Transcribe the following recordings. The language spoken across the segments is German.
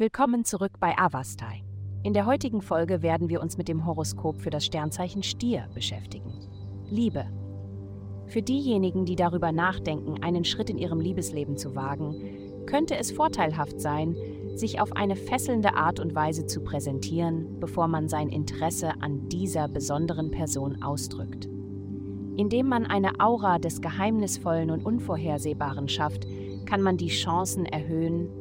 Willkommen zurück bei Avastai. In der heutigen Folge werden wir uns mit dem Horoskop für das Sternzeichen Stier beschäftigen. Liebe. Für diejenigen, die darüber nachdenken, einen Schritt in ihrem Liebesleben zu wagen, könnte es vorteilhaft sein, sich auf eine fesselnde Art und Weise zu präsentieren, bevor man sein Interesse an dieser besonderen Person ausdrückt. Indem man eine Aura des Geheimnisvollen und Unvorhersehbaren schafft, kann man die Chancen erhöhen,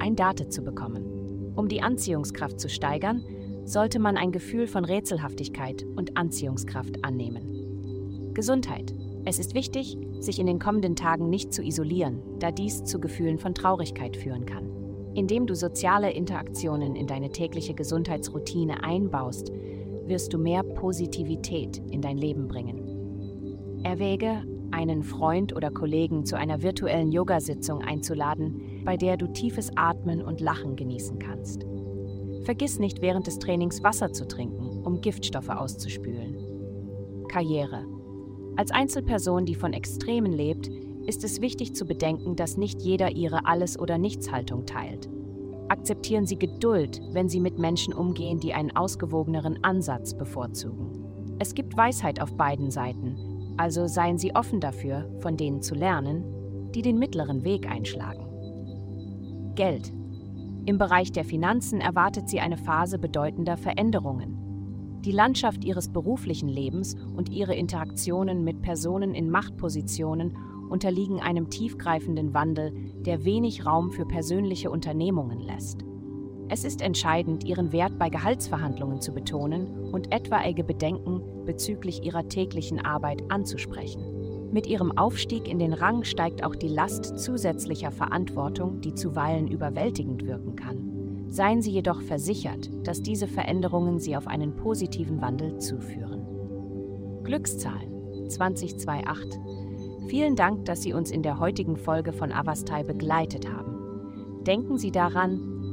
ein Date zu bekommen. Um die Anziehungskraft zu steigern, sollte man ein Gefühl von Rätselhaftigkeit und Anziehungskraft annehmen. Gesundheit. Es ist wichtig, sich in den kommenden Tagen nicht zu isolieren, da dies zu Gefühlen von Traurigkeit führen kann. Indem du soziale Interaktionen in deine tägliche Gesundheitsroutine einbaust, wirst du mehr Positivität in dein Leben bringen. Erwäge, einen Freund oder Kollegen zu einer virtuellen Yogasitzung einzuladen, bei der du tiefes Atmen und Lachen genießen kannst. Vergiss nicht während des Trainings Wasser zu trinken, um Giftstoffe auszuspülen. Karriere. Als Einzelperson, die von Extremen lebt, ist es wichtig zu bedenken, dass nicht jeder ihre Alles- oder Nichts-Haltung teilt. Akzeptieren Sie Geduld, wenn Sie mit Menschen umgehen, die einen ausgewogeneren Ansatz bevorzugen. Es gibt Weisheit auf beiden Seiten, also seien Sie offen dafür, von denen zu lernen, die den mittleren Weg einschlagen. Geld. Im Bereich der Finanzen erwartet sie eine Phase bedeutender Veränderungen. Die Landschaft ihres beruflichen Lebens und ihre Interaktionen mit Personen in Machtpositionen unterliegen einem tiefgreifenden Wandel, der wenig Raum für persönliche Unternehmungen lässt. Es ist entscheidend, ihren Wert bei Gehaltsverhandlungen zu betonen und etwaige Bedenken bezüglich ihrer täglichen Arbeit anzusprechen. Mit ihrem Aufstieg in den Rang steigt auch die Last zusätzlicher Verantwortung, die zuweilen überwältigend wirken kann. Seien Sie jedoch versichert, dass diese Veränderungen Sie auf einen positiven Wandel zuführen. Glückszahlen 2028 Vielen Dank, dass Sie uns in der heutigen Folge von Avastai begleitet haben. Denken Sie daran,